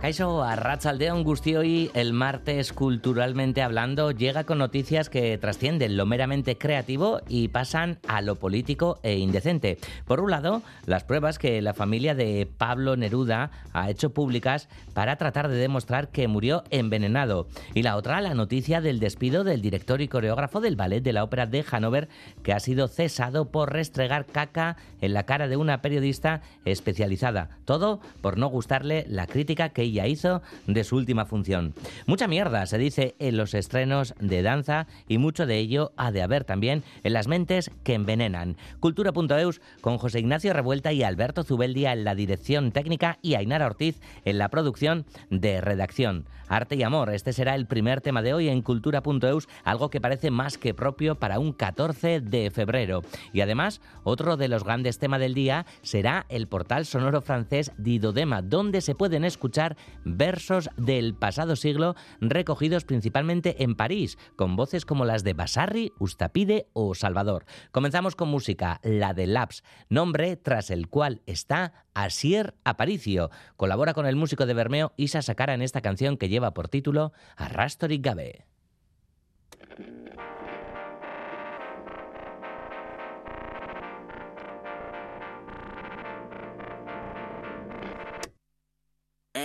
Pacaixo a Ratzaldeón hoy el martes culturalmente hablando, llega con noticias que trascienden lo meramente creativo y pasan a lo político e indecente. Por un lado, las pruebas que la familia de Pablo Neruda ha hecho públicas para tratar de demostrar que murió envenenado. Y la otra, la noticia del despido del director y coreógrafo del ballet de la ópera de Hanover, que ha sido cesado por restregar caca en la cara de una periodista especializada. Todo por no gustarle la crítica que hizo de su última función. Mucha mierda se dice en los estrenos de danza y mucho de ello ha de haber también en las mentes que envenenan. Cultura.eus con José Ignacio Revuelta y Alberto Zubeldia en la dirección técnica y Ainara Ortiz en la producción de redacción. Arte y amor, este será el primer tema de hoy en Cultura.eus, algo que parece más que propio para un 14 de febrero. Y además, otro de los grandes temas del día será el portal sonoro francés Didodema, donde se pueden escuchar versos del pasado siglo recogidos principalmente en París, con voces como las de Basarri, Ustapide o Salvador. Comenzamos con música, la de Laps, nombre tras el cual está Asier Aparicio. Colabora con el músico de Bermeo Isa Sakara en esta canción que lleva por título Arrastori Gabe.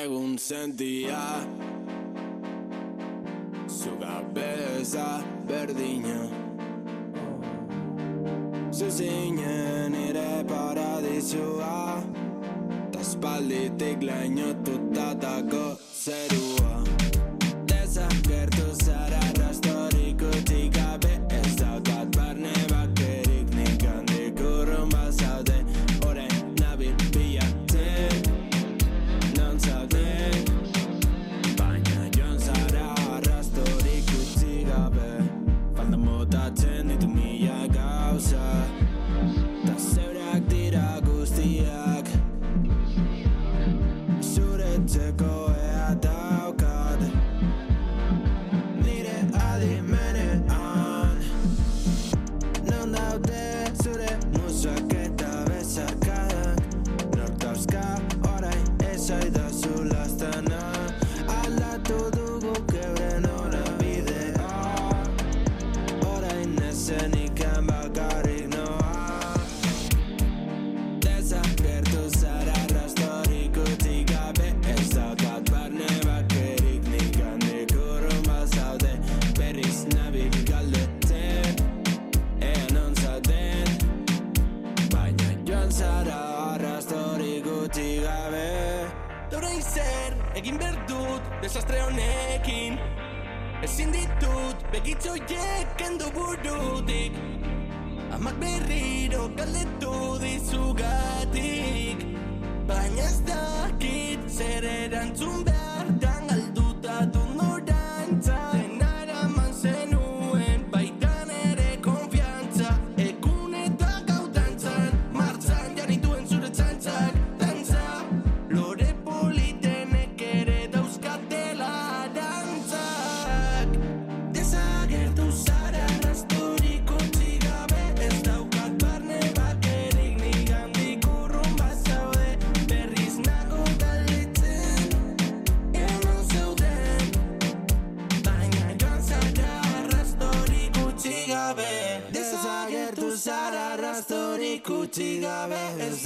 egun sentia Zuga beza berdina Zuzinen ere paradizua Ta spalditik lehinotutako zerua listening.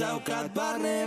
Gabe Ez daukat barne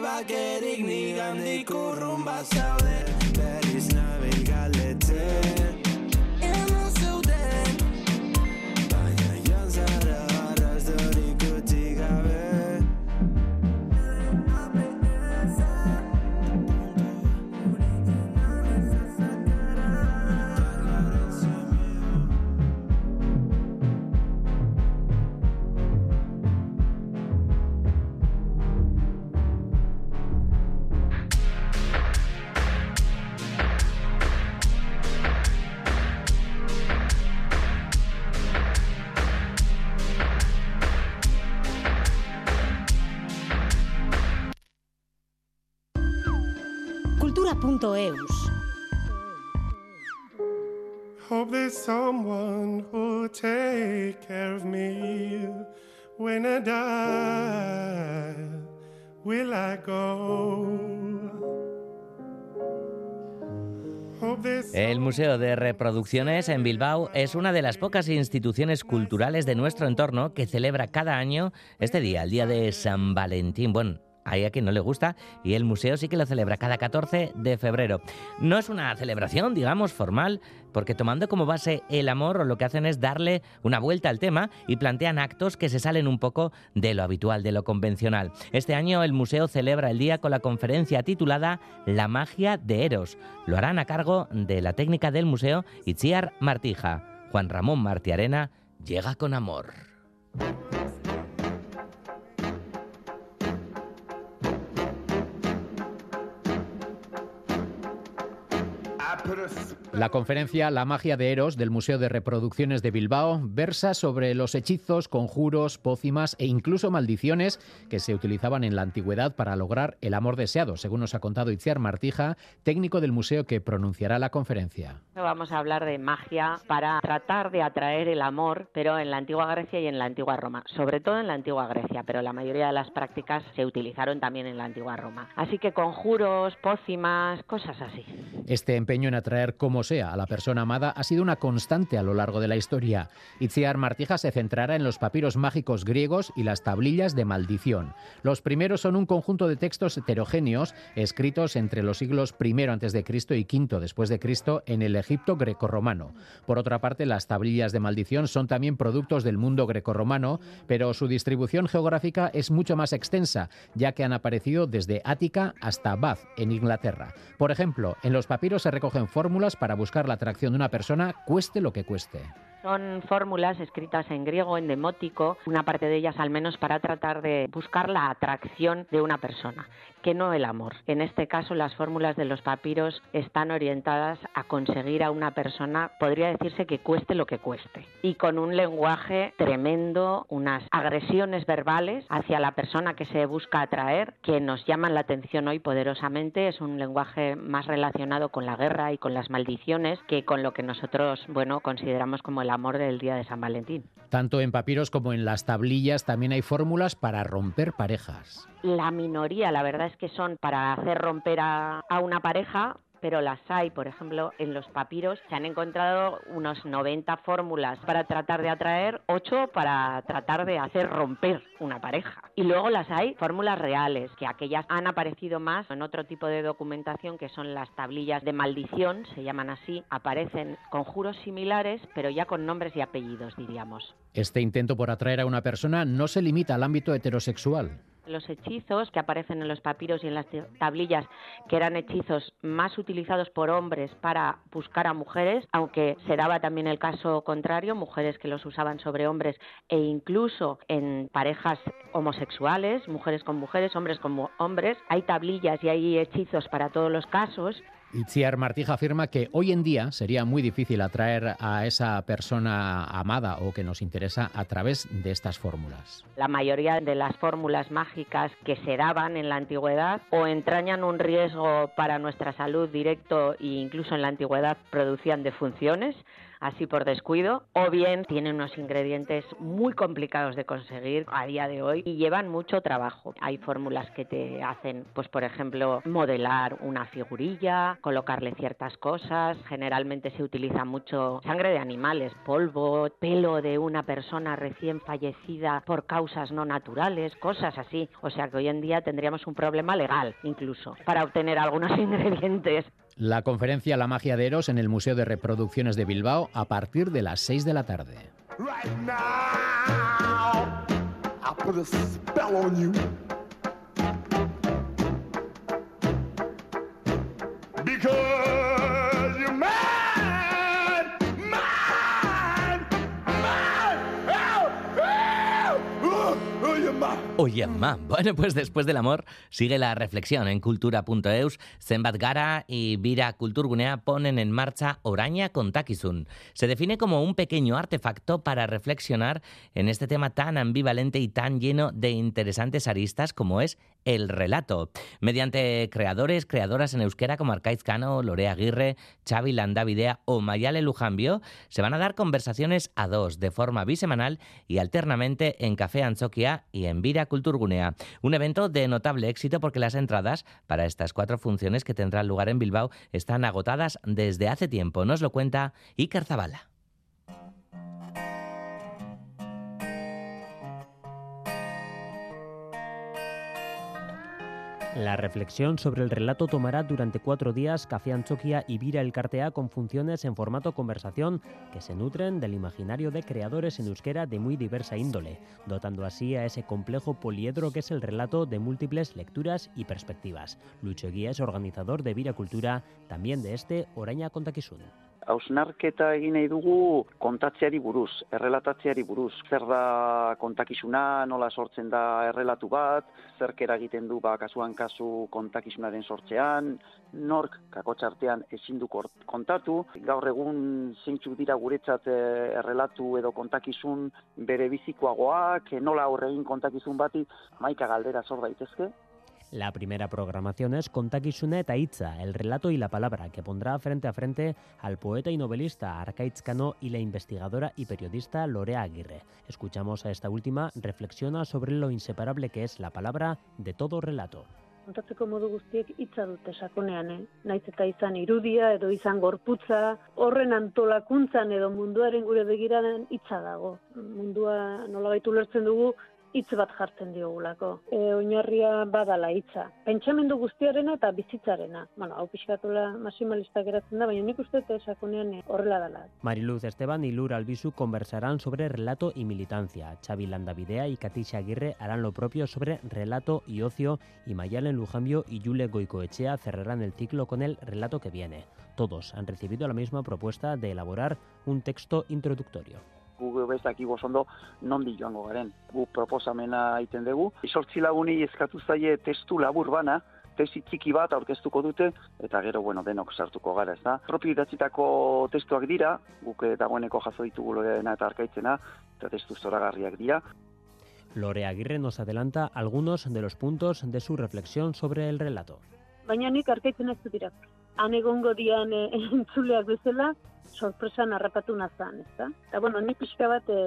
Hope there's someone who'll take care of me when I die. Will I go? El Museo de Reproducciones en Bilbao es una de las pocas instituciones culturales de nuestro entorno que celebra cada año este día, el día de San Valentín. Bueno, hay a quien no le gusta y el museo sí que lo celebra cada 14 de febrero. No es una celebración, digamos, formal, porque tomando como base el amor, lo que hacen es darle una vuelta al tema y plantean actos que se salen un poco de lo habitual, de lo convencional. Este año el museo celebra el día con la conferencia titulada La magia de Eros. Lo harán a cargo de la técnica del museo Itziar Martija. Juan Ramón Martiarena llega con amor. La conferencia La magia de Eros del Museo de Reproducciones de Bilbao versa sobre los hechizos, conjuros, pócimas e incluso maldiciones que se utilizaban en la antigüedad para lograr el amor deseado, según nos ha contado Itziar Martija, técnico del museo que pronunciará la conferencia. Vamos a hablar de magia para tratar de atraer el amor, pero en la antigua Grecia y en la antigua Roma. Sobre todo en la antigua Grecia, pero la mayoría de las prácticas se utilizaron también en la antigua Roma. Así que conjuros, pócimas, cosas así. Este empeño en atraer como sea a la persona amada ha sido una constante a lo largo de la historia. Itziar Martija se centrará en los papiros mágicos griegos y las tablillas de maldición. Los primeros son un conjunto de textos heterogéneos escritos entre los siglos I a.C. y V después de Cristo en el Egipto grecorromano. Por otra parte, las tablillas de maldición son también productos del mundo grecorromano, pero su distribución geográfica es mucho más extensa, ya que han aparecido desde Ática hasta Bath, en Inglaterra. Por ejemplo, en los papiros se recogen fórmulas para buscar la atracción de una persona, cueste lo que cueste. Son fórmulas escritas en griego, en demótico, una parte de ellas al menos para tratar de buscar la atracción de una persona, que no el amor. En este caso, las fórmulas de los papiros están orientadas a conseguir a una persona, podría decirse que cueste lo que cueste, y con un lenguaje tremendo, unas agresiones verbales hacia la persona que se busca atraer, que nos llaman la atención hoy poderosamente. Es un lenguaje más relacionado con la guerra y con las maldiciones que con lo que nosotros, bueno, consideramos como el amor del día de San Valentín. Tanto en papiros como en las tablillas también hay fórmulas para romper parejas. La minoría, la verdad es que son para hacer romper a, a una pareja, pero las hay, por ejemplo, en los papiros se han encontrado unos 90 fórmulas para tratar de atraer, 8 para tratar de hacer romper una pareja. Y luego las hay fórmulas reales, que aquellas han aparecido más en otro tipo de documentación que son las tablillas de maldición, se llaman así, aparecen conjuros similares, pero ya con nombres y apellidos, diríamos. Este intento por atraer a una persona no se limita al ámbito heterosexual. Los hechizos que aparecen en los papiros y en las tablillas, que eran hechizos más utilizados por hombres para buscar a mujeres, aunque se daba también el caso contrario, mujeres que los usaban sobre hombres e incluso en parejas homosexuales, mujeres con mujeres, hombres con hombres. Hay tablillas y hay hechizos para todos los casos Itziar Martija afirma que hoy en día sería muy difícil atraer a esa persona amada o que nos interesa a través de estas fórmulas. La mayoría de las fórmulas mágicas que se daban en la antigüedad o entrañan un riesgo para nuestra salud directo e incluso en la antigüedad producían defunciones así por descuido, o bien tienen unos ingredientes muy complicados de conseguir a día de hoy y llevan mucho trabajo. Hay fórmulas que te hacen, pues por ejemplo, modelar una figurilla, colocarle ciertas cosas. Generalmente se utiliza mucho sangre de animales, polvo, pelo de una persona recién fallecida por causas no naturales, cosas así. O sea que hoy en día tendríamos un problema legal incluso para obtener algunos ingredientes. La conferencia La magia de Eros en el Museo de Reproducciones de Bilbao a partir de las 6 de la tarde. Oye, ma. Bueno, pues después del amor sigue la reflexión en cultura.eus. Zenbat Gara y Vira Kulturgunea ponen en marcha Oraña con Takizun. Se define como un pequeño artefacto para reflexionar en este tema tan ambivalente y tan lleno de interesantes aristas como es el relato. Mediante creadores, creadoras en euskera como Arcaiz Cano, Lorea Aguirre, Xavi Landavidea o Mayale Lujambio, se van a dar conversaciones a dos de forma bisemanal y alternamente en Café Anzokia y en Vira Kulturgunea. Un evento de notable éxito porque las entradas para estas cuatro funciones que tendrán lugar en Bilbao están agotadas desde hace tiempo. Nos lo cuenta Iker Zabala. La reflexión sobre el relato tomará durante cuatro días Café Anchoquia y Vira el Cartea con funciones en formato conversación que se nutren del imaginario de creadores en euskera de muy diversa índole, dotando así a ese complejo poliedro que es el relato de múltiples lecturas y perspectivas. Lucho Guía es organizador de Vira Cultura, también de este Oraña Kontakizun. Hausnarketa egin nahi dugu kontatzeari buruz, errelatatzeari buruz. Zer da kontakizuna, nola sortzen da errelatu bat, zerk eragiten du ba, kasuan kasu kontakizunaren sortzean, nork kakotxartean ezin du kontatu. Gaur egun zeintzuk dira guretzat eh, errelatu edo kontakizun bere bizikoagoak, nola aurre egin kontakizun bati, maika galdera sor daitezke. La primera programación es Kontakizuna eta Hitza, el relato y la palabra, que pondrá frente a frente al poeta y novelista Arkaitz Cano y la investigadora y periodista Lorea Aguirre. Escuchamos a esta última, reflexiona sobre lo inseparable que es la palabra de todo relato. kontatzeko modu guztiek hitza dute sakonean, eh? Naiz eta izan irudia edo izan gorputza, horren antolakuntzan edo munduaren gure begiradan hitza dago. Mundua nolabait ulertzen dugu hitz bat jartzen diogulako. E, oinarria badala hitza. Pentsamendu guztiarena eta bizitzarena. Bueno, hau pixkatula maximalista geratzen da, baina nik uste dut sakonean eh, horrela dela. Mariluz Esteban y Lura Albisu conversarán sobre relato y militancia. Xavi Landavidea y Katisha Aguirre harán lo propio sobre relato y ocio y Mayalen Lujambio y Yule Goicoechea cerrarán el ciclo con el relato que viene. Todos han recibido la misma propuesta de elaborar un texto introductorio. Gu bezaki ondo nondi joango garen. Gu proposamena egiten dugu. Sortzi laguni eskatu zaie testu labur bana, tesi txiki bat aurkeztuko dute, eta gero, bueno, denok sartuko gara, ez da. Propio idatzitako testuak dira, guk eh, dagoeneko jaso ditugu loreena eta arkaitzena, eta testu zoragarriak dira. Lore Aguirre nos adelanta algunos de los puntos de su reflexión sobre el relato. Baina nik arkaitzen ez dut irakurri. Han egongo dian e, entzuleak bezala, sorpresan harrapatu nazan, ez da? Eta, bueno, nik pixka bat e,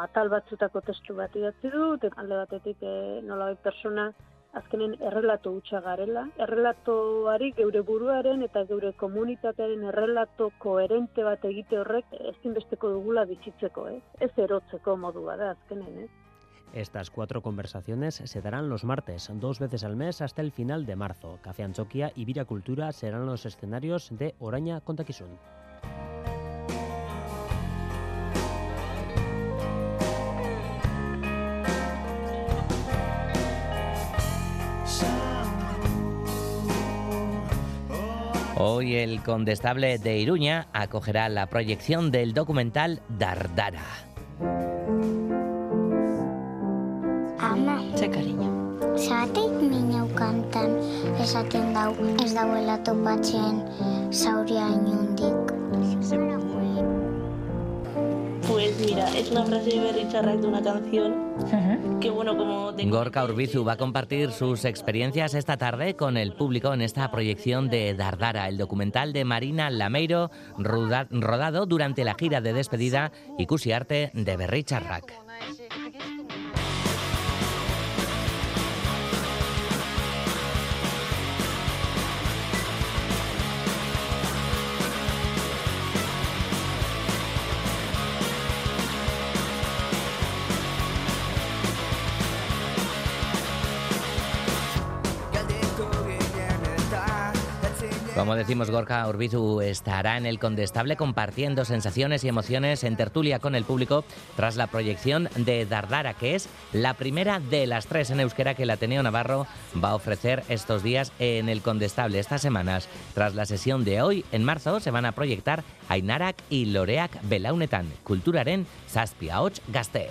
atal batzutako testu bat idatzi dut, alde batetik e, nolabait persona azkenen errelato hutsa garela. Errelatoari geure buruaren eta geure komunitatearen errelato koherente bat egite horrek ezinbesteko dugula bizitzeko, ez? Ez erotzeko modu bada azkenen, ez? Estas cuatro conversaciones se darán los martes, dos veces al mes hasta el final de marzo. Café Anchoquia y Vira Cultura serán los escenarios de Oraña Kontakizun. Hoy el condestable de Iruña acogerá la proyección del documental Dardara. Cariño. zagatik minau kantan esaten dau ez dauela topatzen zauria inundik. Pues mira, es una frase de Berry de una canción que bueno, como tengo... Gorka Urbizu va a compartir sus experiencias esta tarde con el público en esta proyección de Dardara, el documental de Marina Lameiro, rodado durante la gira de despedida Ikusi Arte de Berri Charrak. Como decimos, Gorka Urbizu estará en el Condestable compartiendo sensaciones y emociones en tertulia con el público tras la proyección de Dardara, que es la primera de las tres en euskera que el Ateneo Navarro va a ofrecer estos días en el Condestable, estas semanas. Tras la sesión de hoy, en marzo, se van a proyectar Ainarak y Loreak Belaunetan, Kulturaren Zazpi Ahots Gazte.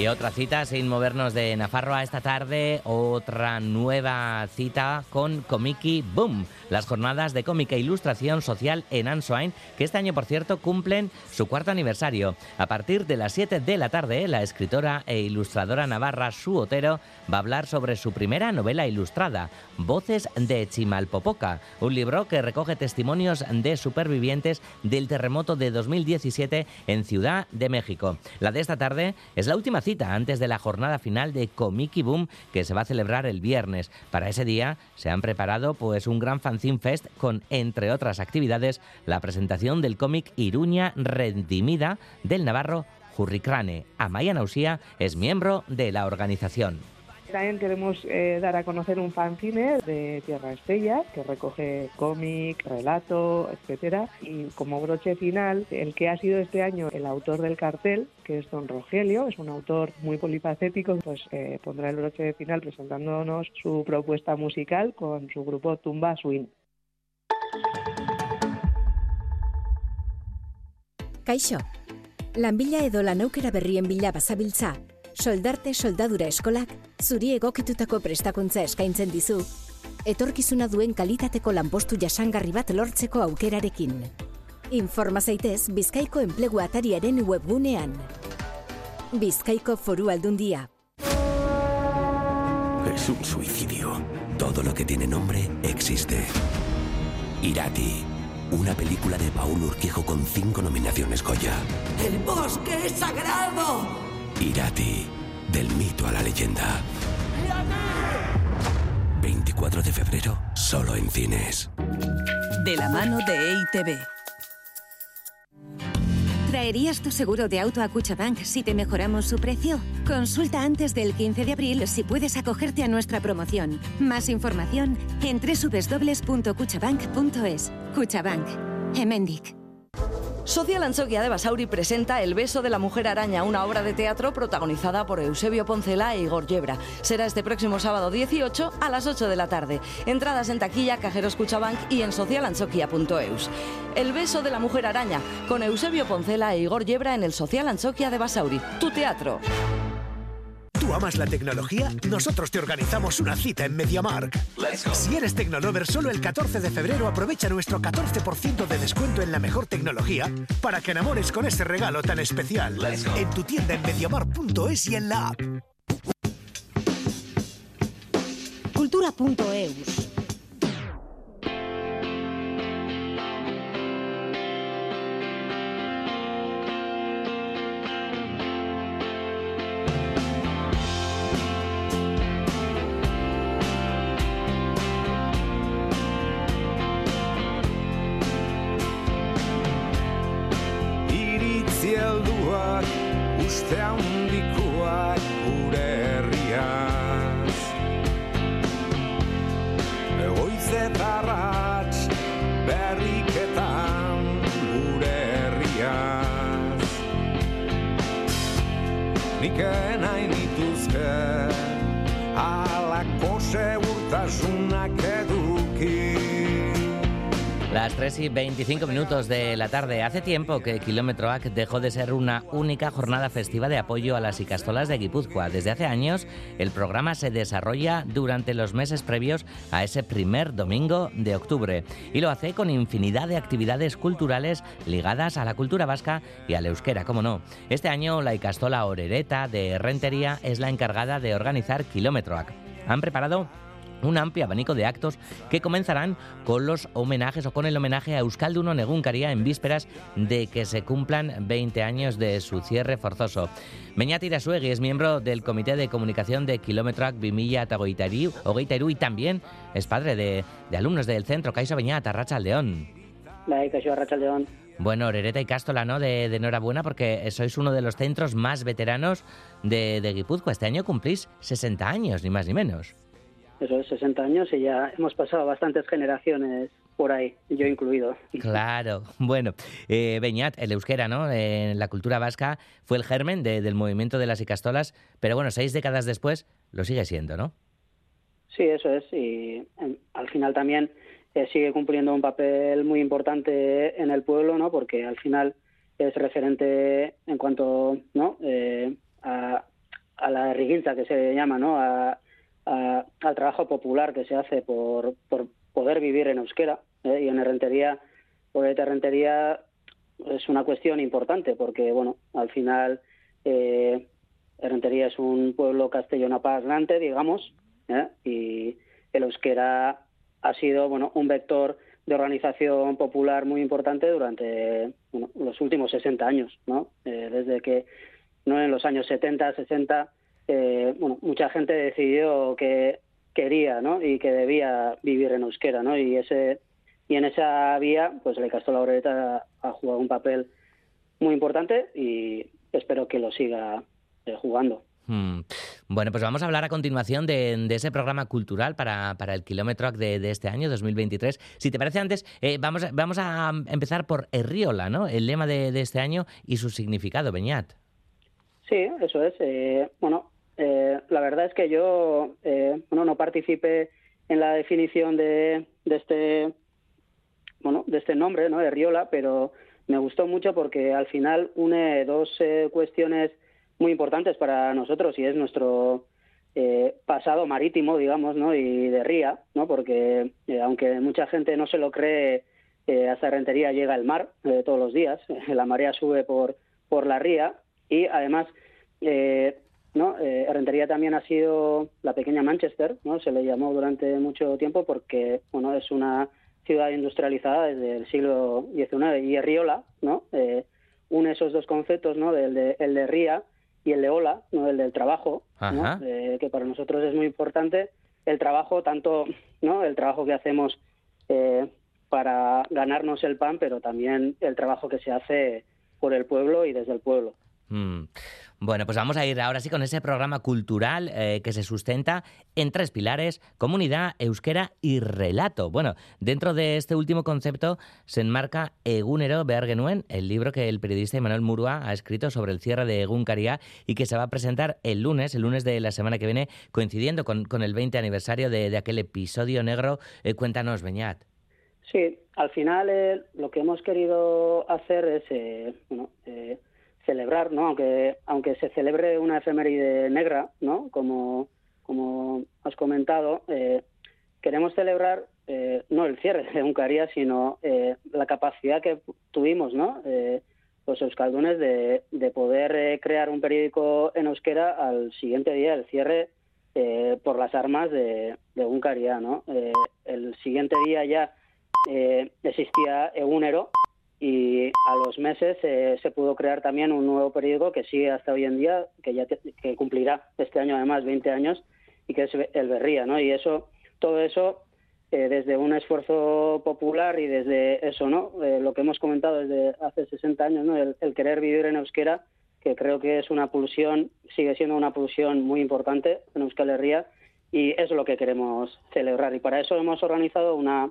Y otra cita, sin movernos de Nafarroa esta tarde, otra nueva cita con Comiki Boom, las jornadas de cómica e ilustración social en Ansoain, que este año, por cierto, cumplen su cuarto aniversario. A partir de las 7 de la tarde, la escritora e ilustradora navarra Su Otero va a hablar sobre su primera novela ilustrada, Voces de Chimalpopoca, un libro que recoge testimonios de supervivientes del terremoto de 2017 en Ciudad de México. La de esta tarde es la última cita antes de la jornada final de Comiki Boom que se va a celebrar el viernes. Para ese día se han preparado pues un gran fanzine fest con entre otras actividades la presentación del cómic Iruña Redimida del navarro Jurricrane. Amaya Nausía es miembro de la organización. También queremos eh, dar a conocer un fanzine de Tierra Estrella que recoge cómic, relato, etcétera. Y como broche final, el que ha sido este año el autor del cartel, que es don Rogelio, es un autor muy polifacético, pues eh, pondrá el broche final presentándonos su propuesta musical con su grupo Tumba Swing. Kaixo, lanbila edo lanaukera berrien bila bazabiltza, soldarte soldadura eskolak zuri egokitutako prestakuntza eskaintzen dizu, etorkizuna duen kalitateko lanpostu jasangarri bat lortzeko aukerarekin. Informa zaitez Bizkaiko enplegu atariaren webgunean. Bizkaiko foru aldundia. Es un suicidio. Todo lo que tiene nombre existe. Irati. Una película de Paul Urquijo con cinco nominaciones Goya. ¡El bosque es sagrado! Irati. Del mito a la leyenda. 24 de febrero, solo en cines. De la mano de EITB. ¿Traerías tu seguro de auto a Cuchabank si te mejoramos su precio? Consulta antes del 15 de abril si puedes acogerte a nuestra promoción. Más información en www.cuchabank.es. Cuchabank. Hemendic. Social Anchoquia de Basauri presenta El beso de la mujer araña, una obra de teatro protagonizada por Eusebio Poncela e Igor Yebra. Será este próximo sábado 18 a las 8 de la tarde. Entradas en taquilla, cajeros Cuchabank y en socialanchoquia.eus. El beso de la mujer araña, con Eusebio Poncela e Igor Yebra en el Social Anchoquia de Basauri. Tu teatro. ¿Tú amas la tecnología? Nosotros te organizamos una cita en MediaMark. Si eres Tecnolover, solo el 14 de febrero aprovecha nuestro 14% de descuento en la mejor tecnología para que enamores con ese regalo tan especial. En tu tienda en MediaMark.es y en la app. Cultura.eus. Las 3 y 25 minutos de la tarde. Hace tiempo que Kilómetro AC dejó de ser una única jornada festiva de apoyo a las icastolas de Guipúzcoa. Desde hace años, el programa se desarrolla durante los meses previos a ese primer domingo de octubre. Y lo hace con infinidad de actividades culturales ligadas a la cultura vasca y al euskera, como no. Este año, la icastola Orereta de Rentería es la encargada de organizar Kilómetro AC. Han preparado un amplio abanico de actos que comenzarán con los homenajes o con el homenaje a Euskalduno Negunkaria en vísperas de que se cumplan 20 años de su cierre forzoso. Beñat Irasuegui es miembro del Comité de Comunicación de Kilometroak Vimilla Tagoitari, Ogeitairu y también es padre de, de alumnos del centro Caiso Beñat, Arracha Aldeón. Arratsaldeon. Bueno, Orereta y Cástola, ¿no? De, de enhorabuena porque sois uno de los centros más veteranos de, de Guipúzcoa. Este año cumplís 60 años, ni más ni menos. Eso es 60 años y ya hemos pasado bastantes generaciones por ahí, yo incluido. Claro. Bueno, eh, Beñat, el euskera, ¿no? Eh, la cultura vasca fue el germen de- del movimiento de las icastolas, pero bueno, seis décadas después lo sigue siendo, ¿no? Sí, eso es. Y em, al final también eh, sigue cumpliendo un papel muy importante en el pueblo, ¿no? Porque al final es referente en cuanto, ¿no? Eh, a, a la riguinza que se llama, ¿no? A, a- al trabajo popular que se hace por, por poder vivir en euskera. ¿eh? Y en Errentería, por Errentería es una cuestión importante porque, bueno, al final eh, es un pueblo castellano-parlante, digamos, ¿eh? y el euskera ha sido, bueno, un vector de organización popular muy importante durante bueno, los últimos 60 años, ¿no? Eh, desde que no en los años 70, 60, eh, bueno, mucha gente decidió que quería, ¿no? Y que debía vivir en euskera, ¿no? Y ese y en esa vía, pues la Castola Oreta ha jugado un papel muy importante y espero que lo siga eh, jugando. Hmm. Bueno, pues vamos a hablar a continuación de, de ese programa cultural para, para el Kilómetro de, de este año, 2023. Si te parece antes, eh, vamos, a- vamos a empezar por Herriola, ¿no? El lema de, de este año y su significado, Beñat. Sí, eso es. Eh, bueno, eh, la verdad es que yo eh, bueno, no participé en la definición de, de este bueno, de este nombre, ¿no? de Riola, pero me gustó mucho porque al final une dos eh, cuestiones muy importantes para nosotros y es nuestro eh, pasado marítimo, digamos, ¿no? y de ría, ¿no? porque eh, aunque mucha gente no se lo cree, eh, hasta Rentería llega el mar eh, todos los días, la marea sube por, por la ría y además eh, ¿no? Eh, Rentería también ha sido la pequeña Manchester, ¿no? Se le llamó durante mucho tiempo porque, bueno, es una ciudad industrializada desde el siglo XIX y Riola, ¿no? Eh, une esos dos conceptos, ¿no? El de, el de ría y el de ola, ¿no? El del trabajo. Eh, que para nosotros es muy importante el trabajo, tanto, ¿no? El trabajo que hacemos eh, para ganarnos el pan, pero también el trabajo que se hace por el pueblo y desde el pueblo. Mm. Bueno, pues vamos a ir ahora sí con ese programa cultural eh, que se sustenta en tres pilares, comunidad, euskera y relato. Bueno, dentro de este último concepto se enmarca Egunero Bergenuen, el libro que el periodista Emanuel Murua ha escrito sobre el cierre de Egunkaria y que se va a presentar el lunes, el lunes de la semana que viene, coincidiendo con, el 20 aniversario de, aquel episodio negro. Eh, cuéntanos, Beñat. Sí, al final eh, lo que hemos querido hacer es eh, bueno, celebrar, ¿no? Aunque aunque se celebre una efeméride negra, ¿no? Como como has comentado, eh, queremos celebrar eh, no el cierre de Uncaría, sino eh, la capacidad que tuvimos, ¿no? Eh, los euskaldunes de, de poder eh, crear un periódico en euskera al siguiente día del cierre eh, por las armas de, de Uncaría, ¿no? El siguiente día ya existía Egunero y a los meses eh, se pudo crear también un nuevo periódico que sigue hasta hoy en día, que ya que cumplirá este año además 20 años y que es el Berría, ¿no? Y eso, todo eso eh, desde un esfuerzo popular y desde eso, ¿no? Eh, lo que hemos comentado desde hace 60 años, ¿no? El, el querer vivir en euskera, que creo que es una pulsión, sigue siendo una pulsión muy importante en Euskal Herria y es lo que queremos celebrar. Y para eso hemos organizado una,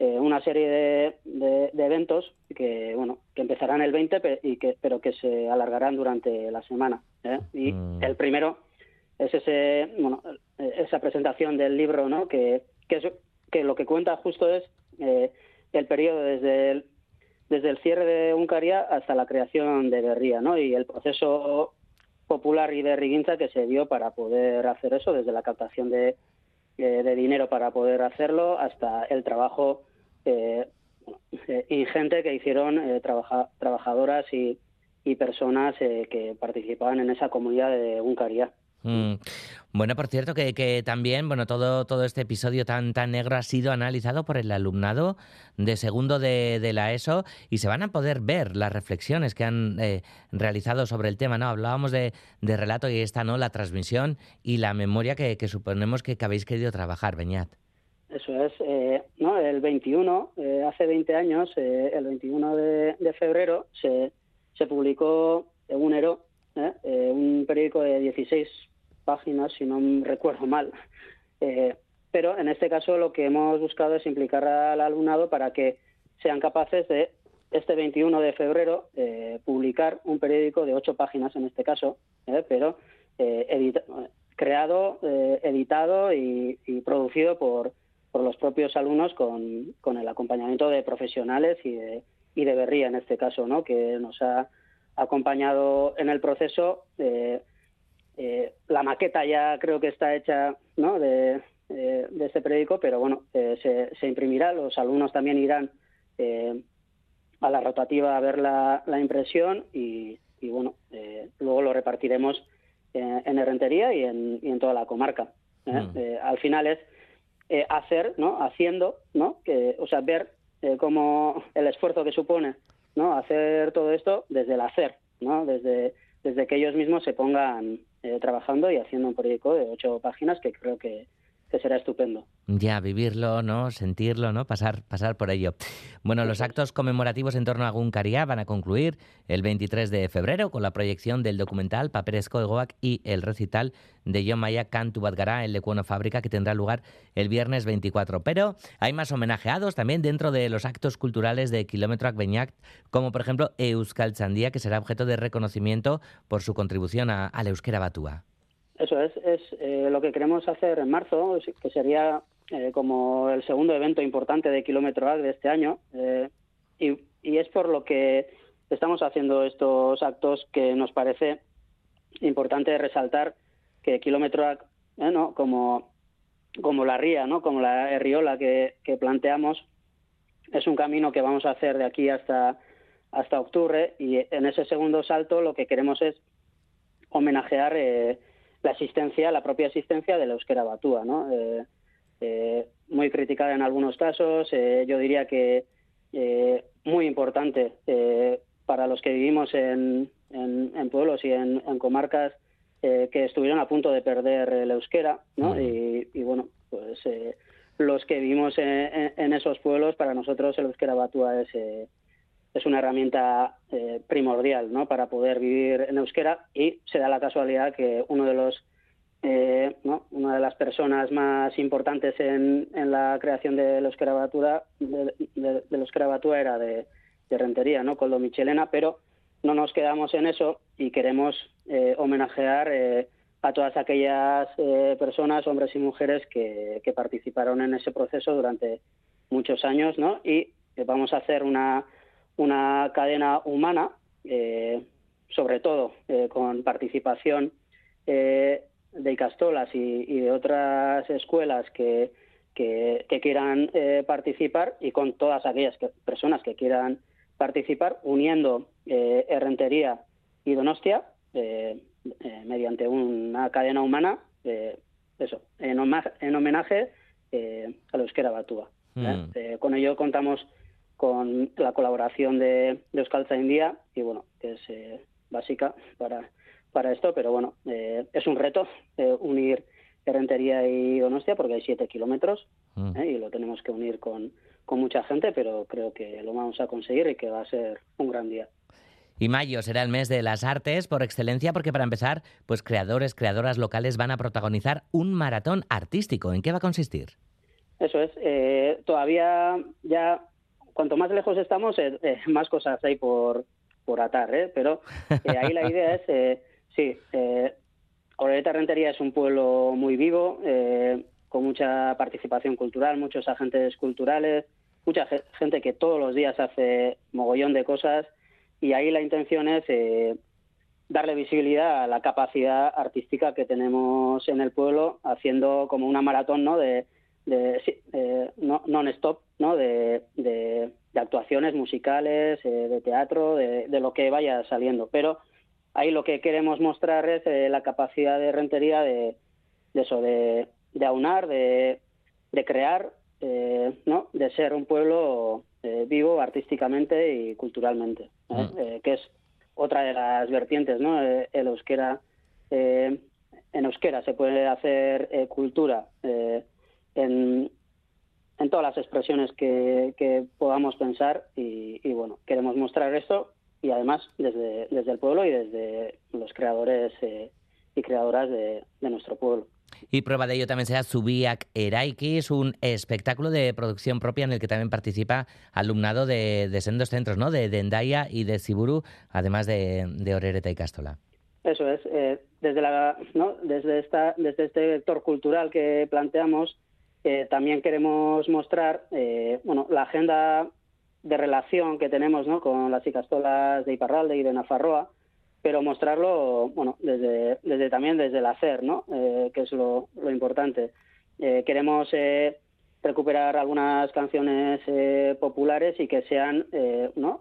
eh, una serie de, de- de eventos que bueno que empezarán el 20 pe- y que pero que se alargarán durante la semana ¿eh? y el primero es ese bueno eh, esa presentación del libro no que que, es- que lo que cuenta justo es eh, el periodo desde el desde el cierre de Uncaria hasta la creación de Berría no y el proceso popular y de Riguinza que se dio para poder hacer eso desde la captación de de dinero para poder hacerlo hasta el trabajo eh, eh, ingente que hicieron eh, trabaja- trabajadoras y, y personas eh, que participaban en esa comunidad de Uncaria. Mm. Bueno, por cierto, que, también, bueno, todo, todo este episodio tan, tan negro ha sido analizado por el alumnado de segundo de, de la ESO y se van a poder ver las reflexiones que han realizado sobre el tema, ¿no? Hablábamos de, de relato y esta, ¿no? La transmisión y la memoria que, que suponemos que, que habéis querido trabajar, Beñat. Eso es, eh, ¿no? El 21, eh, hace 20 años, eh, el 21 de, febrero, se, se publicó Egunero, ¿eh? Eh, un periódico de 16 páginas, si no recuerdo mal. Pero en este caso lo que hemos buscado es implicar al alumnado para que sean capaces de, este 21 de febrero, publicar un periódico de ocho páginas en este caso, pero edita- creado, editado y, y producido por, por los propios alumnos con, con el acompañamiento de profesionales y de, y de Berría en este caso, ¿no? que nos ha acompañado en el proceso, eh, eh, la maqueta ya creo que está hecha ¿no? de, eh, de este periódico, pero bueno, se, se imprimirá, los alumnos también irán a la rotativa a ver la, la impresión y, y bueno, luego lo repartiremos en Herrentería y en, y en toda la comarca. Mm. Al final es eh, hacer, ¿no? Haciendo, ¿no? Que, o sea, ver eh, cómo el esfuerzo que supone, ¿no? Hacer todo esto desde el hacer, ¿no? Desde, desde que ellos mismos se pongan eh, trabajando y haciendo un periódico de ocho páginas que creo que, que será estupendo. Ya, vivirlo, ¿no? Sentirlo, ¿no? Pasar, pasar por ello. Bueno, los actos conmemorativos en torno a Guncaria van a concluir el 23 de febrero con la proyección del documental Paperesco Egoak y el recital de John Maya Cantu Batgará en Lecuono Fábrica que tendrá lugar el viernes 24. Pero hay más homenajeados también dentro de los actos culturales de Kilómetro Beñac, como por ejemplo Euskal Chandía, que será objeto de reconocimiento por su contribución a, al euskera batúa. Eso es, es eh, lo que queremos hacer en marzo, que sería eh, como el segundo evento importante de Kilómetro Ag de este año. eh, y, y es por lo que estamos haciendo estos actos que nos parece importante resaltar que Kilómetro Ag, eh, ¿no? como, como la ría, ¿no? como la herriola que, que planteamos, es un camino que vamos a hacer de aquí hasta, hasta octubre y en ese segundo salto lo que queremos es homenajear eh, la existencia, la propia existencia de la euskera batúa, ¿no? Eh, eh, muy criticada en algunos casos, eh, yo diría que eh, muy importante eh, para los que vivimos en, en- en pueblos y en, en comarcas eh, que estuvieron a punto de perder el euskera, ¿no? Y, y, bueno, pues eh, los que vivimos en, en- en esos pueblos, para nosotros el euskera batúa es eh, es una herramienta eh, primordial ¿no? para poder vivir en euskera y se da la casualidad que uno de los eh, ¿no? una de las personas más importantes en, en la creación del euskera batura de, de- euskera era de, de Rentería, ¿no? Coldo Michelena, pero no nos quedamos en eso y queremos eh, homenajear eh, a todas aquellas eh, personas, hombres y mujeres que, que participaron en ese proceso durante muchos años, ¿no? Y vamos a hacer una, una cadena humana, eh, sobre todo eh, con participación eh, de Icastolas y, y de otras escuelas que, que, que quieran eh, participar y con todas aquellas que- personas que quieran participar, uniendo eh, Errentería y Donostia mediante una cadena humana, eso, en, homenaje a la euskera batúa. ¿eh? Mm. Con ello contamos con la colaboración de, de Euskaltza India y bueno, que es eh, básica para, para esto, pero bueno, eh, es un reto eh, unir Errentería y Donostia porque hay siete kilómetros Mm. ¿eh? y lo tenemos que unir con, con mucha gente, pero creo que lo vamos a conseguir y que va a ser un gran día. Y mayo será el mes de las artes por excelencia porque para empezar, pues creadores, creadoras locales van a protagonizar un maratón artístico. ¿En qué va a consistir? Eso es. eh, todavía ya, cuanto más lejos estamos, eh, eh, más cosas hay por, por atar, ¿eh? Pero eh, ahí la idea es, sí, eh, Orereta Rentería es un pueblo muy vivo, con mucha participación cultural, muchos agentes culturales, mucha ge- gente que todos los días hace mogollón de cosas y ahí la intención es darle visibilidad a la capacidad artística que tenemos en el pueblo, haciendo como una maratón, ¿no? De, de sí, eh, no- non-stop, ¿no? De, de- de actuaciones musicales, eh, de teatro, de, de lo que vaya saliendo. Pero ahí lo que queremos mostrar es eh, la capacidad de rentería de, de eso, de, aunar, de, crear, eh, ¿no? De ser un pueblo vivo artísticamente y culturalmente. Eh, que es otra de las vertientes, ¿no? El euskera, en euskera se puede hacer eh, cultura eh, en, en todas las expresiones que, que podamos pensar y, y, bueno, queremos mostrar esto y además desde, desde el pueblo y desde los creadores eh, y creadoras de, de nuestro pueblo. Y prueba de ello también será Zubiak Eraiki, es un espectáculo de producción propia en el que también participa alumnado de, de sendos centros, ¿no? De Dendaya y de Ziburu, además de, de Orereta y Castola. Eso es, eh, desde, la, ¿no? desde, esta, desde este vector cultural que planteamos, eh, también queremos mostrar eh, bueno, la agenda de relación que tenemos ¿no? con las icastolas de Iparralde y de Nafarroa, pero mostrarlo, bueno, desde, desde también desde el hacer, ¿no? Eh, que es lo, lo importante. Eh, queremos eh, recuperar algunas canciones eh, populares y que sean, ¿no?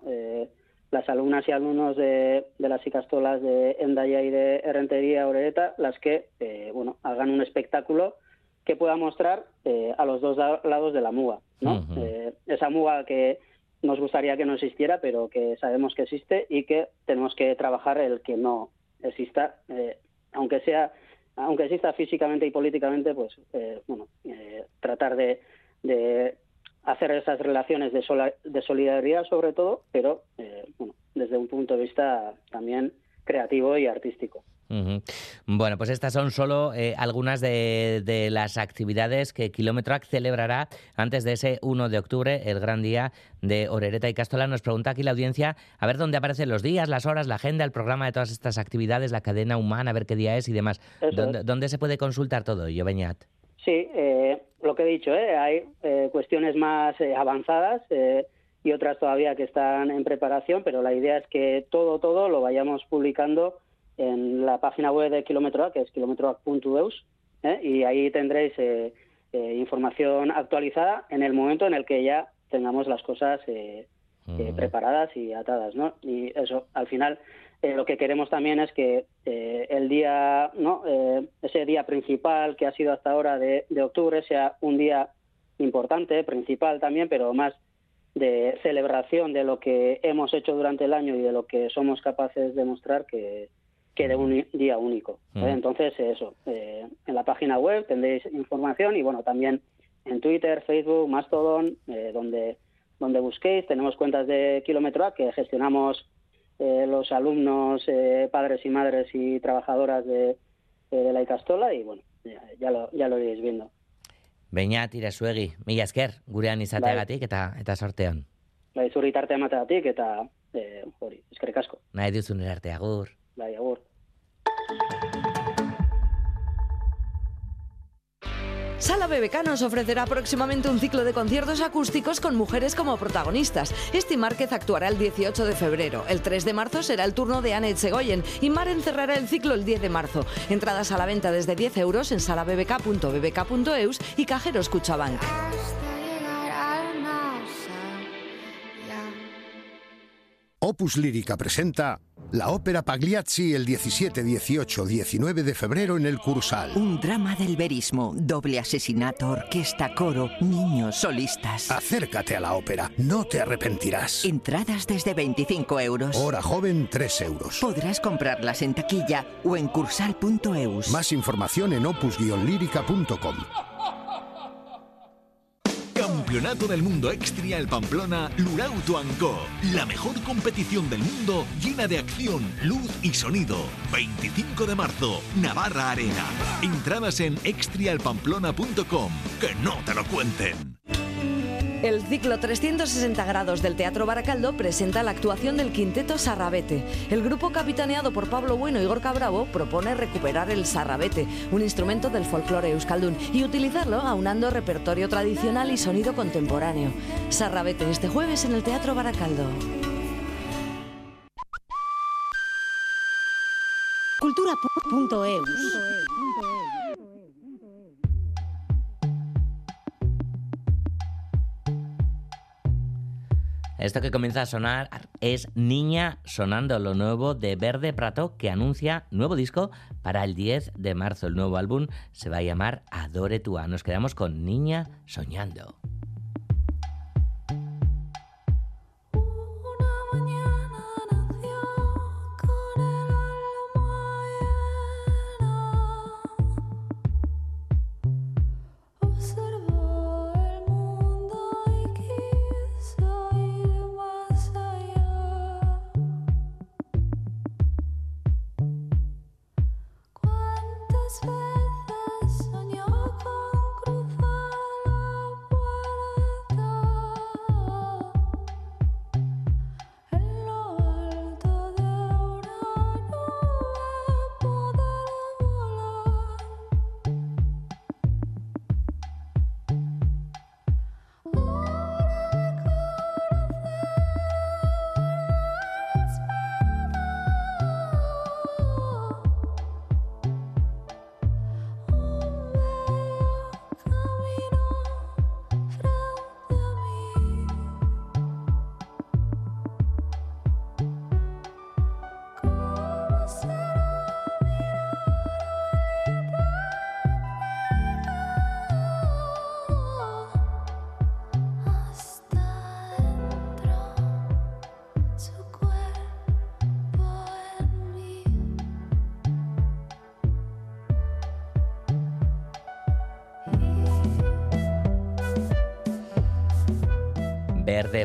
Las alumnas y alumnos de, de las Icastolas de Endaya y de Errentería Orereta las que, bueno, hagan un espectáculo que pueda mostrar eh, a los dos lados de la muga, ¿no? Eh, esa muga que nos gustaría que no existiera, pero que sabemos que existe y que tenemos que trabajar el que no exista, eh, aunque sea, aunque exista físicamente y políticamente, pues, eh, bueno, tratar de, de hacer esas relaciones de, sola- de solidaridad sobre todo, pero, eh, bueno, desde un punto de vista también creativo y artístico. Bueno, pues estas son solo eh, algunas de, de las actividades que Kilometroac celebrará antes de ese 1 de octubre, el gran día de Orereta y Castola. Nos pregunta aquí la audiencia a ver dónde aparecen los días, las horas, la agenda, el programa de todas estas actividades, la cadena humana, a ver qué día es y demás. ¿Dónde, se puede consultar todo, yo Beñat? Sí, eh, lo que he dicho, ¿eh? hay eh, cuestiones más eh, avanzadas eh, y otras todavía que están en preparación, pero la idea es que todo, todo lo vayamos publicando en la página web de Kilometroac, que es kilometroac.eus, ¿eh? y ahí tendréis eh, eh, información actualizada en el momento en el que ya tengamos las cosas eh, eh, preparadas y atadas, ¿no? Y eso, al final, lo que queremos también es que el día, ¿no? Eh, ese día principal que ha sido hasta ahora de, de octubre sea un día importante, principal también, pero más de celebración de lo que hemos hecho durante el año y de lo que somos capaces de mostrar que, que de un día único. ¿eh? Mm. Entonces, eso, eh, en la página web tendréis información y bueno, también en Twitter, Facebook, Mastodon, eh, donde, donde busquéis. Tenemos cuentas de Kilómetro A que gestionamos eh, los alumnos, eh, padres y madres y trabajadoras de, eh, de la Icastola y bueno, ya, ya lo, ya lo iréis viendo. Beñat, irazuegi, mila esker, gurean izateagatik eta, eta sorteon. Bai, zurritarte emateatik eta eh, hori, eskerrik asko. Nahi duzun arte, agur. Bai, agur. Sala BBK nos ofrecerá próximamente un ciclo de conciertos acústicos con mujeres como protagonistas. Esti Márquez actuará el 18 de febrero. El 3 de marzo será el turno de Annette Segoyen y Maren cerrará el ciclo el 10 de marzo. Entradas a la venta desde 10 euros en salabbk.bbk.eus y cajeros Cuchabank. Opus Lírica presenta la ópera Pagliacci el 17, 18, 19 de febrero en el Cursal. Un drama del verismo, doble asesinato, orquesta, coro, niños, solistas. Acércate a la ópera, no te arrepentirás. Entradas desde 25 euros. Hora joven, 3 euros. Podrás comprarlas en taquilla o en cursal.eus. Más información en opus-lírica.com. Campeonato del Mundo Extrial Pamplona Lurauto Co. La mejor competición del mundo llena de acción, luz y sonido. 25 de marzo, Navarra Arena. Entradas en extrialpamplona.com. Que no te lo cuenten. El ciclo 360 grados del Teatro Baracaldo presenta la actuación del quinteto Sarrabete. El grupo capitaneado por Pablo Bueno y Gorka Bravo propone recuperar el sarrabete, un instrumento del folclore euskaldun, y utilizarlo aunando repertorio tradicional y sonido contemporáneo. Sarrabete este jueves en el Teatro Baracaldo. Cultura.eus. Esto que comienza a sonar es Niña sonando lo nuevo de Verde Prato que anuncia nuevo disco para el 10 de marzo. El nuevo álbum se va a llamar Adore Tua. Nos quedamos con Niña soñando.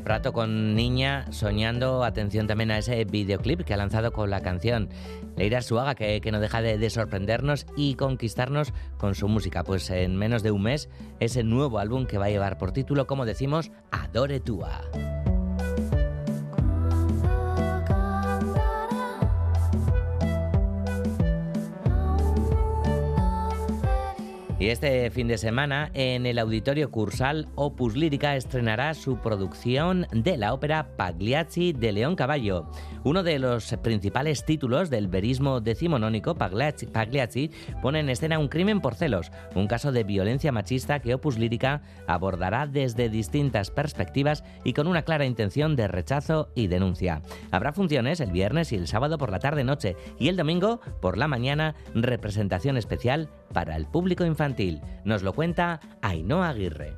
Prato con Niña, soñando, atención también a ese videoclip que ha lanzado con la canción. Leira Suaga, que, que no deja de, de sorprendernos y conquistarnos con su música. Pues en menos de un mes, ese nuevo álbum que va a llevar por título, como decimos, Adore Tua. Y este fin de semana, en el Auditorio Cursal, Opus Lírica estrenará su producción de la ópera Pagliacci de León Caballo. Uno de los principales títulos del verismo decimonónico, Pagliacci, pone en escena un crimen por celos, un caso de violencia machista que Opus Lírica abordará desde distintas perspectivas y con una clara intención de rechazo y denuncia. Habrá funciones el viernes y el sábado por la tarde-noche y el domingo por la mañana representación especial para el público infantil. Nos lo cuenta Ainhoa Aguirre.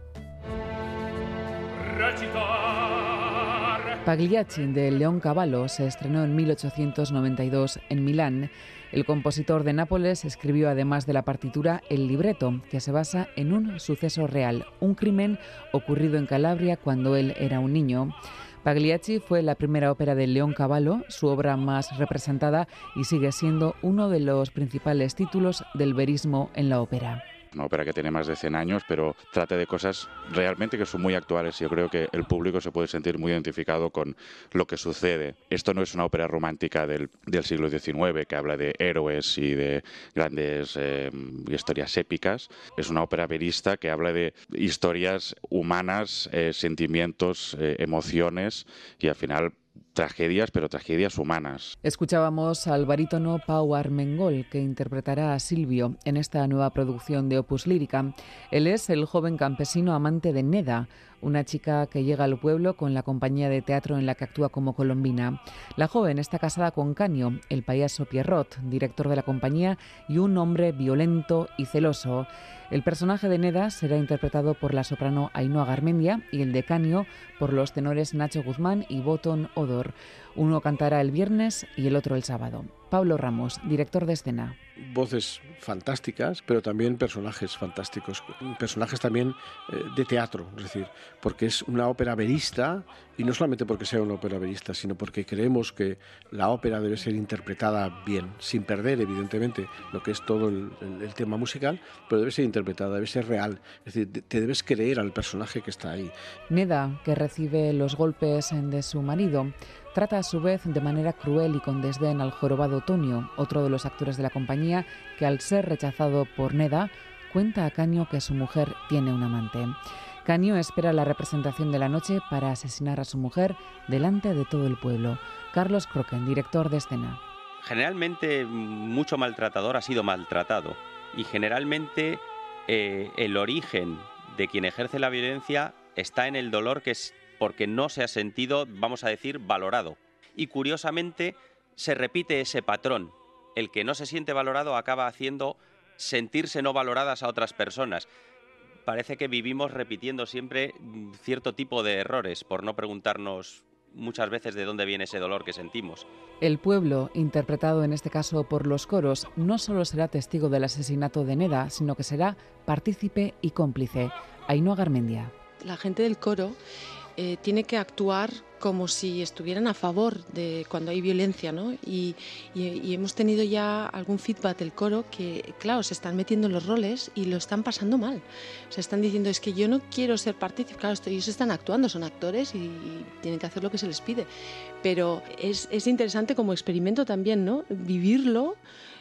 Pagliacci de León Cavallo se estrenó en 1892 en Milán. El compositor de Nápoles escribió además de la partitura el libreto, que se basa en un suceso real, un crimen ocurrido en Calabria cuando él era un niño. Pagliacci fue la primera ópera de León Cavallo, su obra más representada y sigue siendo uno de los principales títulos del verismo en la ópera una ópera que tiene más de 100 años, pero trata de cosas realmente que son muy actuales. Yo creo que el público se puede sentir muy identificado con lo que sucede. Esto no es una ópera romántica del, del siglo XIX que habla de héroes y de grandes eh, historias épicas. Es una ópera verista que habla de historias humanas, eh, sentimientos, eh, emociones y al final tragedias, pero tragedias humanas. Escuchábamos al barítono Pau Armengol, que interpretará a Silvio en esta nueva producción de Opus Lírica. Él es el joven campesino amante de Neda, una chica que llega al pueblo con la compañía de teatro en la que actúa como colombina. La joven está casada con Canio, el payaso Pierrot, director de la compañía, y un hombre violento y celoso. El personaje de Neda será interpretado por la soprano Ainhoa Garmendia y el de Canio por los tenores Nacho Guzmán y Boton Odor. Uno cantará el viernes y el otro el sábado. Pablo Ramos, director de escena. Voces fantásticas, pero también personajes fantásticos, personajes también eh, de teatro, es decir, porque es una ópera verista y no solamente porque sea una ópera verista, sino porque creemos que la ópera debe ser interpretada bien, sin perder evidentemente lo que es todo el, el, el tema musical, pero debe ser interpretada, debe ser real, es decir, te debes creer al personaje que está ahí. Neda, que recibe los golpes de su marido, Trata a su vez de manera cruel y con desdén al jorobado Tonio, otro de los actores de la compañía, que al ser rechazado por Neda, cuenta a Caño que su mujer tiene un amante. Caño espera la representación de la noche para asesinar a su mujer delante de todo el pueblo. Carlos Croquen, director de escena. Generalmente mucho maltratador ha sido maltratado y generalmente eh, el origen de quien ejerce la violencia está en el dolor que es porque no se ha sentido, vamos a decir, valorado. Y curiosamente se repite ese patrón. El que no se siente valorado acaba haciendo sentirse no valoradas a otras personas. Parece que vivimos repitiendo siempre cierto tipo de errores por no preguntarnos muchas veces de dónde viene ese dolor que sentimos. El pueblo, interpretado en este caso por los coros, no solo será testigo del asesinato de Neda, sino que será partícipe y cómplice. Ainhoa Garmendia. La gente del coro eh, tiene que actuar como si estuvieran a favor de cuando hay violencia, ¿no? Y, y, y, hemos tenido ya algún feedback del coro que, claro, se están metiendo en los roles y lo están pasando mal. Se están diciendo, es que yo no quiero ser partícipe, claro, esto, ellos están actuando, son actores y, y, tienen que hacer lo que se les pide. Pero es, es interesante como experimento también, ¿no? Vivirlo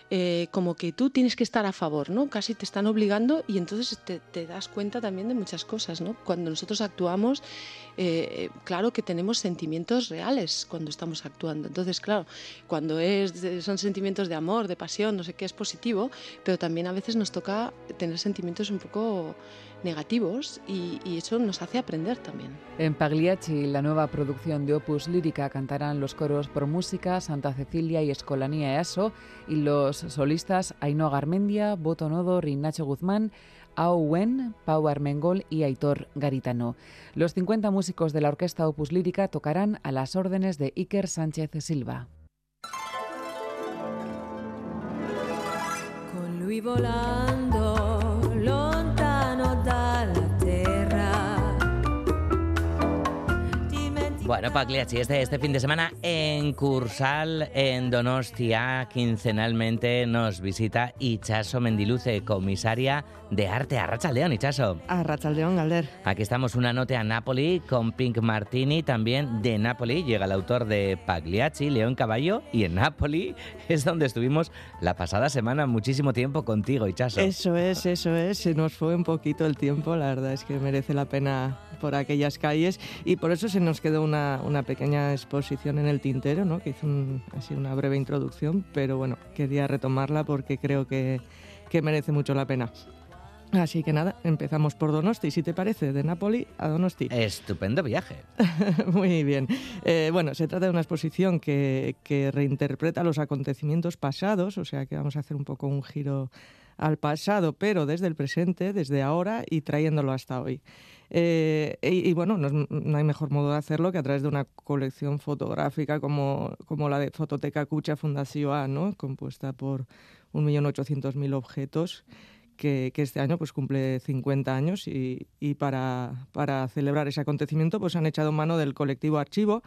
eh, como que tú tienes que estar a favor, ¿no? Casi te están obligando y entonces te, das cuenta también de muchas cosas, ¿no? Cuando nosotros actuamos, eh, claro que tenemos sentimientos reales cuando estamos actuando. Entonces, claro, cuando es, son sentimientos de amor, de pasión, no sé qué, es positivo, pero también a veces nos toca tener sentimientos un poco negativos y, y, eso nos hace aprender también. En Pagliacci, la nueva producción de Opus Lírica, cantarán los coros por música Santa Cecilia y Escolanía EASO y los solistas Ainhoa Garmendia, Boto Nodor y Nacho Guzmán, Ao Wen, Pau Armengol y Aitor Garitano. Los 50 músicos de la orquesta Opus Lírica tocarán a las órdenes de Iker Sánchez Silva. Con lui volando lontano Bueno, Pagliacci, este, este fin de semana. En Cursal, en Donostia, quincenalmente nos visita Ichaso Mendiluce, comisaria de arte. Arrachaldeón, Ichaso. Arrachaldeón, Galder. Aquí estamos, una nota a Napoli con Pink Martini, también de Napoli. Llega el autor de Pagliacci, León Caballo, y en Napoli es donde estuvimos la pasada semana, muchísimo tiempo contigo, Ichaso. Eso es, eso es. Se nos fue un poquito el tiempo, la verdad es que merece la pena por aquellas calles y por eso se nos quedó una, una pequeña exposición en el tintero, ¿no? que hizo un, así una breve introducción, pero bueno, quería retomarla porque creo que, que merece mucho la pena. Así que nada, empezamos por Donosti, si te parece, de Napoli a Donosti. Estupendo viaje. Muy bien. Eh, bueno, se trata de una exposición que, que reinterpreta los acontecimientos pasados, o sea que vamos a hacer un poco un giro al pasado, pero desde el presente, desde ahora y trayéndolo hasta hoy. Eh, y, y, bueno, no, es- no hay mejor modo de hacerlo que a través de una colección fotográfica como, como la de Fototeca Cucha Fundación A, ¿no? compuesta por 1.800.000 objetos. Que, que este año pues cumple 50 años y, y para, para celebrar ese acontecimiento pues han echado mano del colectivo Archivo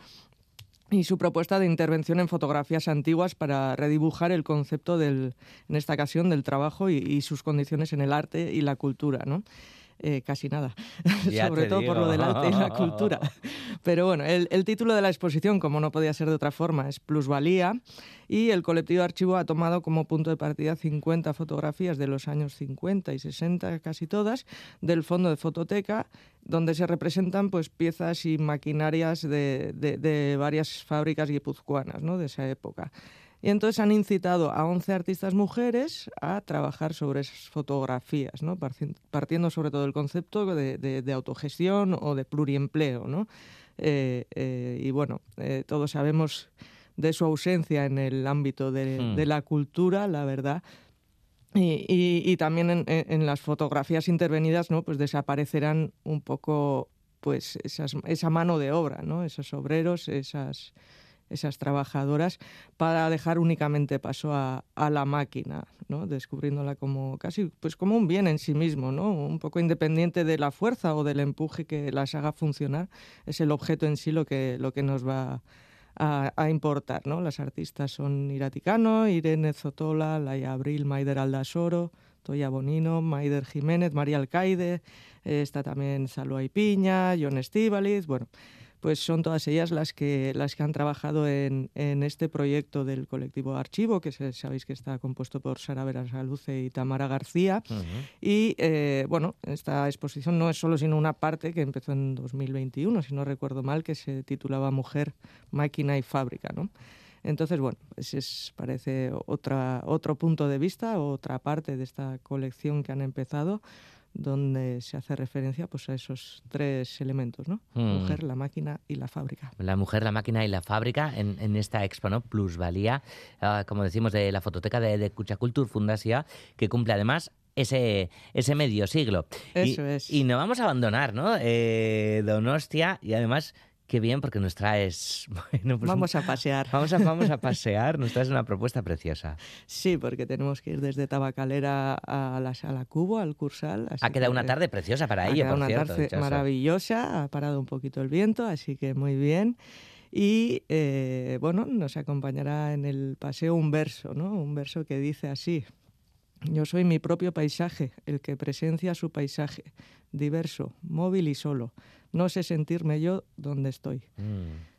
y su propuesta de intervención en fotografías antiguas para redibujar el concepto del, en esta ocasión, del trabajo y, y sus condiciones en el arte y la cultura, ¿no? Eh, casi nada, sobre todo por lo del arte y la cultura. Pero bueno, el, el título de la exposición, como no podía ser de otra forma, es Plusvalía y el colectivo Archivo ha tomado como punto de partida 50 fotografías de los años 50 y 60, casi todas, del fondo de fototeca, donde se representan pues, piezas y maquinarias de, de- de varias fábricas guipuzcoanas ¿no? de esa época. Y entonces han incitado a 11 artistas mujeres a trabajar sobre esas fotografías, ¿no? Partiendo sobre todo del concepto de, de- de autogestión o de pluriempleo. ¿no? Eh, eh, y bueno, eh, todos sabemos de su ausencia en el ámbito de, Hmm. de la cultura, la verdad. Y, y- y también en, en- en las fotografías intervenidas, ¿no? Pues desaparecerán un poco pues esas- esa mano de obra, ¿no? Esos obreros, esas, esas trabajadoras, para dejar únicamente paso a, la máquina, ¿no? Descubriéndola como casi pues como un bien en sí mismo, ¿no? Un poco independiente de la fuerza o del empuje que las haga funcionar. Es el objeto en sí lo que, lo que nos va a, importar. Las artistas son Iraticano, Irene Zotola, Laia Abril, Maider Aldasoro, Toya Bonino, Maider Jiménez, María Alcaide, eh, está también Salua y Piña, John Estíbaliz, bueno, pues son todas ellas las que, las que han trabajado en, en este proyecto del colectivo Archivo, que se- sabéis que está compuesto por Sara Verasaluce y Tamara García. Y eh, bueno, esta exposición no es solo sino una parte que empezó en 2021, si no recuerdo mal, que se titulaba Mujer, Máquina y Fábrica, ¿no? Entonces, bueno, pues es, parece otra, otro punto de vista, otra parte de esta colección que han empezado, donde se hace referencia pues, a esos tres elementos, ¿no? Mm. Mujer, la máquina y la fábrica. La mujer, la máquina y la fábrica en, en esta expo, ¿no? Plusvalía, ah, como decimos, de la fototeca de, de Cuchacultur Fundación, que cumple además ese, ese medio siglo. Y- Eso es. Y no vamos a abandonar, ¿no? Eh, Donostia, y además, qué bien, porque nos traes... Bueno, pues Vamos un- a pasear. Vamos a, vamos a pasear, nos traes una propuesta preciosa. Sí, porque tenemos que ir desde Tabacalera a la Sala Cubo, al Cursal. Ha quedado una tarde preciosa para ha ello, quedado por una cierto. tarde dichoso. maravillosa, ha parado un poquito el viento, así que muy bien. Y eh, bueno, nos acompañará en el paseo un verso, ¿no? Un verso que dice así. Yo soy mi propio paisaje, el que presencia su paisaje, diverso, móvil y solo. No sé sentirme yo donde estoy. Mm.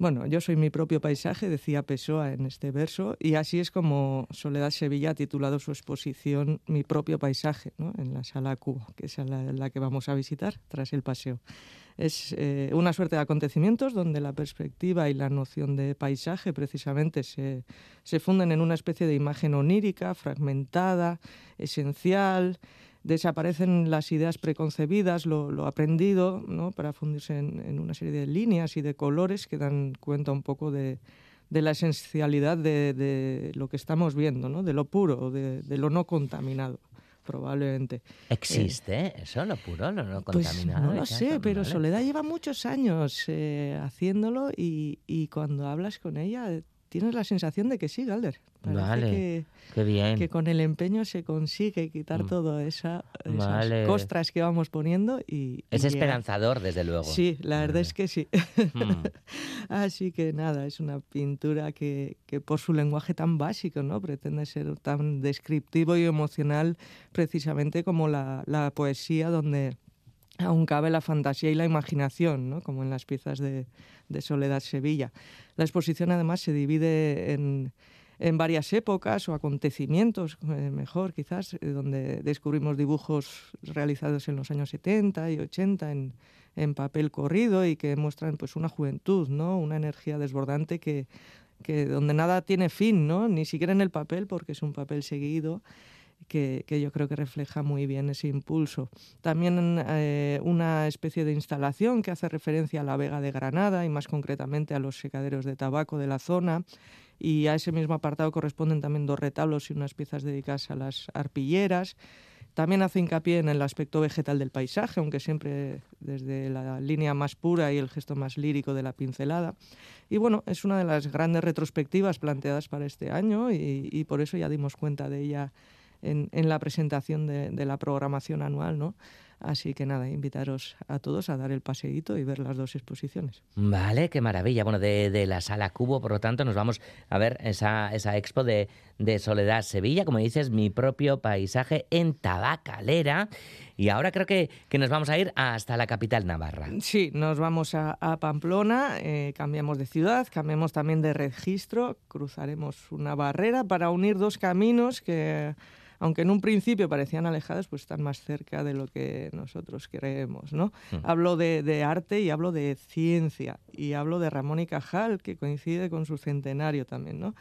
Bueno, yo soy mi propio paisaje, decía Pessoa en este verso, y así es como Soledad Sevilla ha titulado su exposición Mi propio paisaje, ¿no? en la sala Cubo, que es la, la que vamos a visitar tras el paseo. Es eh, una suerte de acontecimientos donde la perspectiva y la noción de paisaje precisamente se, se funden en una especie de imagen onírica, fragmentada, esencial, desaparecen las ideas preconcebidas, lo, lo aprendido, ¿no? para fundirse en, una serie de líneas y de colores que dan cuenta un poco de, de la esencialidad de, de lo que estamos viendo, ¿no? de lo puro, de lo no contaminado, probablemente. ¿Existe eso, lo puro, lo no Pues contaminado? no lo sé, pero Vale. Soledad lleva muchos años eh, haciéndolo y, y cuando hablas con ella eh, tienes la sensación de que sí, Galder. Parece Vale, que, qué bien. que con el empeño se consigue quitar todo esa, esas Vale. costras que vamos poniendo y... Es y esperanzador, desde luego. Sí, la verdad es que sí. Mm. Así que nada, es una pintura que, que por su lenguaje tan básico, ¿no? Pretende ser tan descriptivo y emocional precisamente como la, la poesía donde aún cabe la fantasía y la imaginación, ¿no? como en las piezas de, Soledad Sevilla. La exposición además se divide en, varias épocas o acontecimientos, eh, mejor quizás, eh, donde descubrimos dibujos realizados en los años 70 y 80 en, papel corrido y que muestran pues una juventud, ¿no? una energía desbordante que donde nada tiene fin, ¿no? ni siquiera en el papel, porque es un papel seguido que, yo creo que refleja muy bien ese impulso. También eh, una especie de instalación que hace referencia a la Vega de Granada y más concretamente a los secaderos de tabaco de la zona. Y a ese mismo apartado corresponden también dos retablos y unas piezas dedicadas a las arpilleras. También hace hincapié en el aspecto vegetal del paisaje, aunque siempre desde la línea más pura y el gesto más lírico de la pincelada. Y bueno, es una de las grandes retrospectivas planteadas para este año y por eso ya dimos cuenta de ella en, en la presentación de, de, la programación anual, ¿no? Así que nada, invitaros a todos a dar el paseíto y ver las dos exposiciones. Vale, qué maravilla. Bueno, de, de la sala Cubo, por lo tanto, nos vamos a ver esa, esa expo de, de Soledad Sevilla, como dices, mi propio paisaje en Tabacalera. Y ahora creo que, que, nos vamos a ir hasta la capital navarra. Sí, nos vamos a, a Pamplona, eh, cambiamos de ciudad, cambiamos también de registro, cruzaremos una barrera para unir dos caminos que aunque en un principio parecían alejados, pues están más cerca de lo que nosotros creemos, ¿no? Mm. Hablo de, de, arte y hablo de ciencia y hablo de Ramón y Cajal, que coincide con su centenario también, ¿no?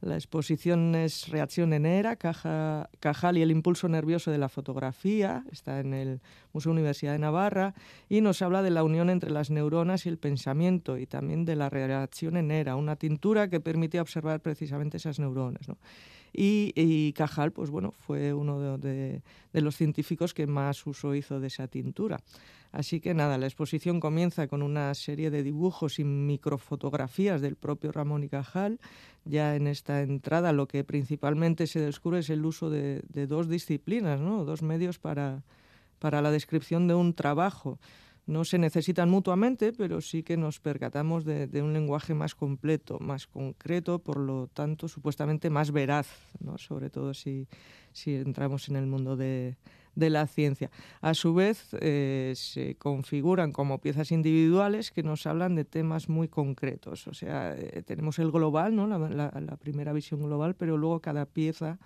La exposición es Reacción en Era, Caja, Cajal y el impulso nervioso de la fotografía, está en el Museo Universidad de Navarra, y nos habla de la unión entre las neuronas y el pensamiento, y también de la reacción en Era, una tintura que permite observar precisamente esas neuronas, ¿no? Y, Cajal, pues bueno, fue uno de, los científicos que más uso hizo de esa tintura. Así que nada, la exposición comienza con una serie de dibujos y microfotografías del propio Ramón y Cajal. Ya en esta entrada lo que principalmente se descubre es el uso de, de dos disciplinas, ¿no? dos medios para, para la descripción de un trabajo no se necesitan mutuamente, pero sí que nos percatamos de, un lenguaje más completo, más concreto, por lo tanto, supuestamente más veraz, ¿no? sobre todo si, si entramos en el mundo de, de la ciencia. A su vez, eh, se configuran como piezas individuales que nos hablan de temas muy concretos. O sea, eh, tenemos el global, ¿no? La, la, la, primera visión global, pero luego cada pieza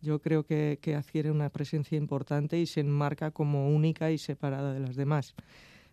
yo creo que, que adquiere una presencia importante y se enmarca como única y separada de las demás.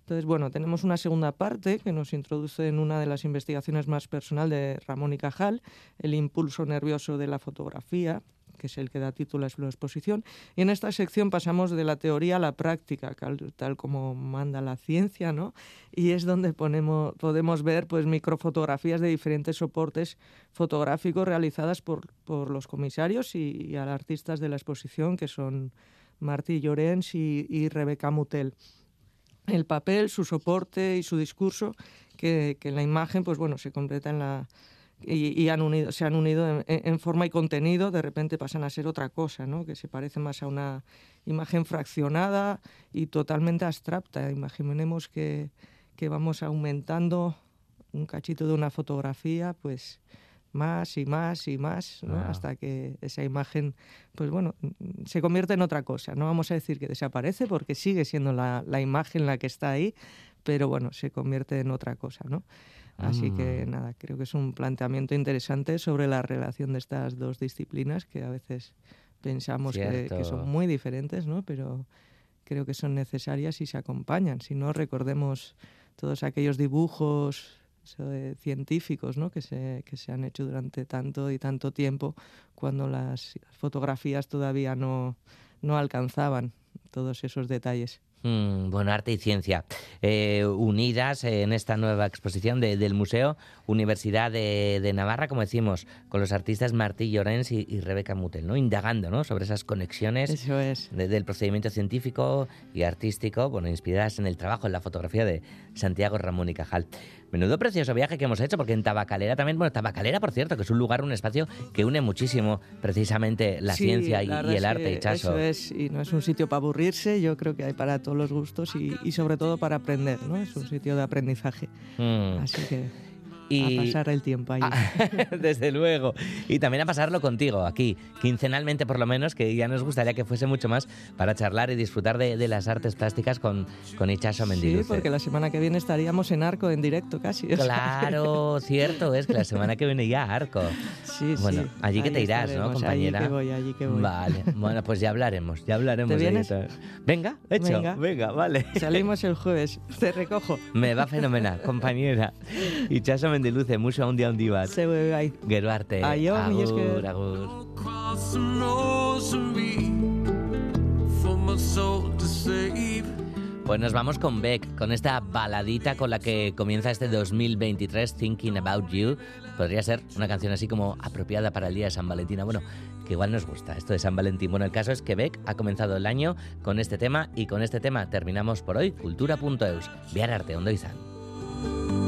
Entonces, bueno, tenemos una segunda parte que nos introduce en una de las investigaciones más personal de Ramón y Cajal, el impulso nervioso de la fotografía, que es el que da título a su exposición. Y en esta sección pasamos de la teoría a la práctica, tal como manda la ciencia, ¿no? Y es donde ponemos, podemos ver pues, microfotografías de diferentes soportes fotográficos realizadas por, por los comisarios y, y a artistas de la exposición, que son Martí Llorens y, y Rebeca Mutel el papel, su soporte y su discurso, que, que la imagen, pues bueno, se completa en la y, han unido, se han unido en, en, forma y contenido, de repente pasan a ser otra cosa, ¿no? Que se parece más a una imagen fraccionada y totalmente abstracta. Imaginemos que, que vamos aumentando un cachito de una fotografía, pues más y más y más, ¿no? ah. hasta que esa imagen, pues bueno, se convierte en otra cosa. No vamos a decir que desaparece porque sigue siendo la, la imagen la que está ahí, pero bueno, se convierte en otra cosa, ¿no? Así que Mm. nada, creo que es un planteamiento interesante sobre la relación de estas dos disciplinas que a veces pensamos que, que, son muy diferentes, ¿no? Pero creo que son necesarias y se acompañan. Si no, recordemos todos aquellos dibujos eh, científicos ¿no? que, se, que se han hecho durante tanto y tanto tiempo cuando las fotografías todavía no, no alcanzaban todos esos detalles. Mm, bueno, arte y ciencia eh, unidas en esta nueva exposición de, del Museo Universidad de, de, Navarra, como decimos, con los artistas Martí Llorens y, y, Rebeca Mutel, ¿no? indagando ¿no? sobre esas conexiones Eso es. de, del procedimiento científico y artístico, bueno, inspiradas en el trabajo, en la fotografía de Santiago Ramón y Cajal. Menudo precioso viaje que hemos hecho, porque en Tabacalera también, bueno, Tabacalera, por cierto, que es un lugar, un espacio que une muchísimo precisamente la Sí, ciencia y, la y el arte, que Ichaso. Eso es, y no es un sitio para aburrirse, yo creo que hay para todos los gustos y, y sobre todo para aprender, ¿no? Es un sitio de aprendizaje. Mm. Así que Y- a pasar el tiempo ahí. Desde luego. Y también a pasarlo contigo, aquí, quincenalmente por lo menos, que ya nos gustaría que fuese mucho más para charlar y disfrutar de, de las artes plásticas con, con Ichaso Sí, Mendiluce. porque la semana que viene estaríamos en Arco en directo casi. Claro, cierto, es que la semana que viene ya Arco. Sí, Bueno, sí, allí que ahí te irás, ¿no, compañera? Allí que voy, allí que voy. Vale, bueno, pues ya hablaremos, ya hablaremos. ¿Te vienes? Venga, hecho, Venga. venga, vale. Salimos el jueves, te recojo. Me va fenomenal, compañera. Itxaso Mendiluze, musu handi handi bat. Zeu bai. Gero arte. Aio, mila agur, agur. Pues nos vamos con Beck, con esta baladita con la que comienza este 2023, Thinking About You. Podría ser una canción así como apropiada para el día de San Valentín. Bueno, que igual nos gusta esto de San Valentín. Bueno, el caso es que Beck ha comenzado el año con este tema y con este tema terminamos por hoy. Cultura.eus. Viar arte, ondo izan.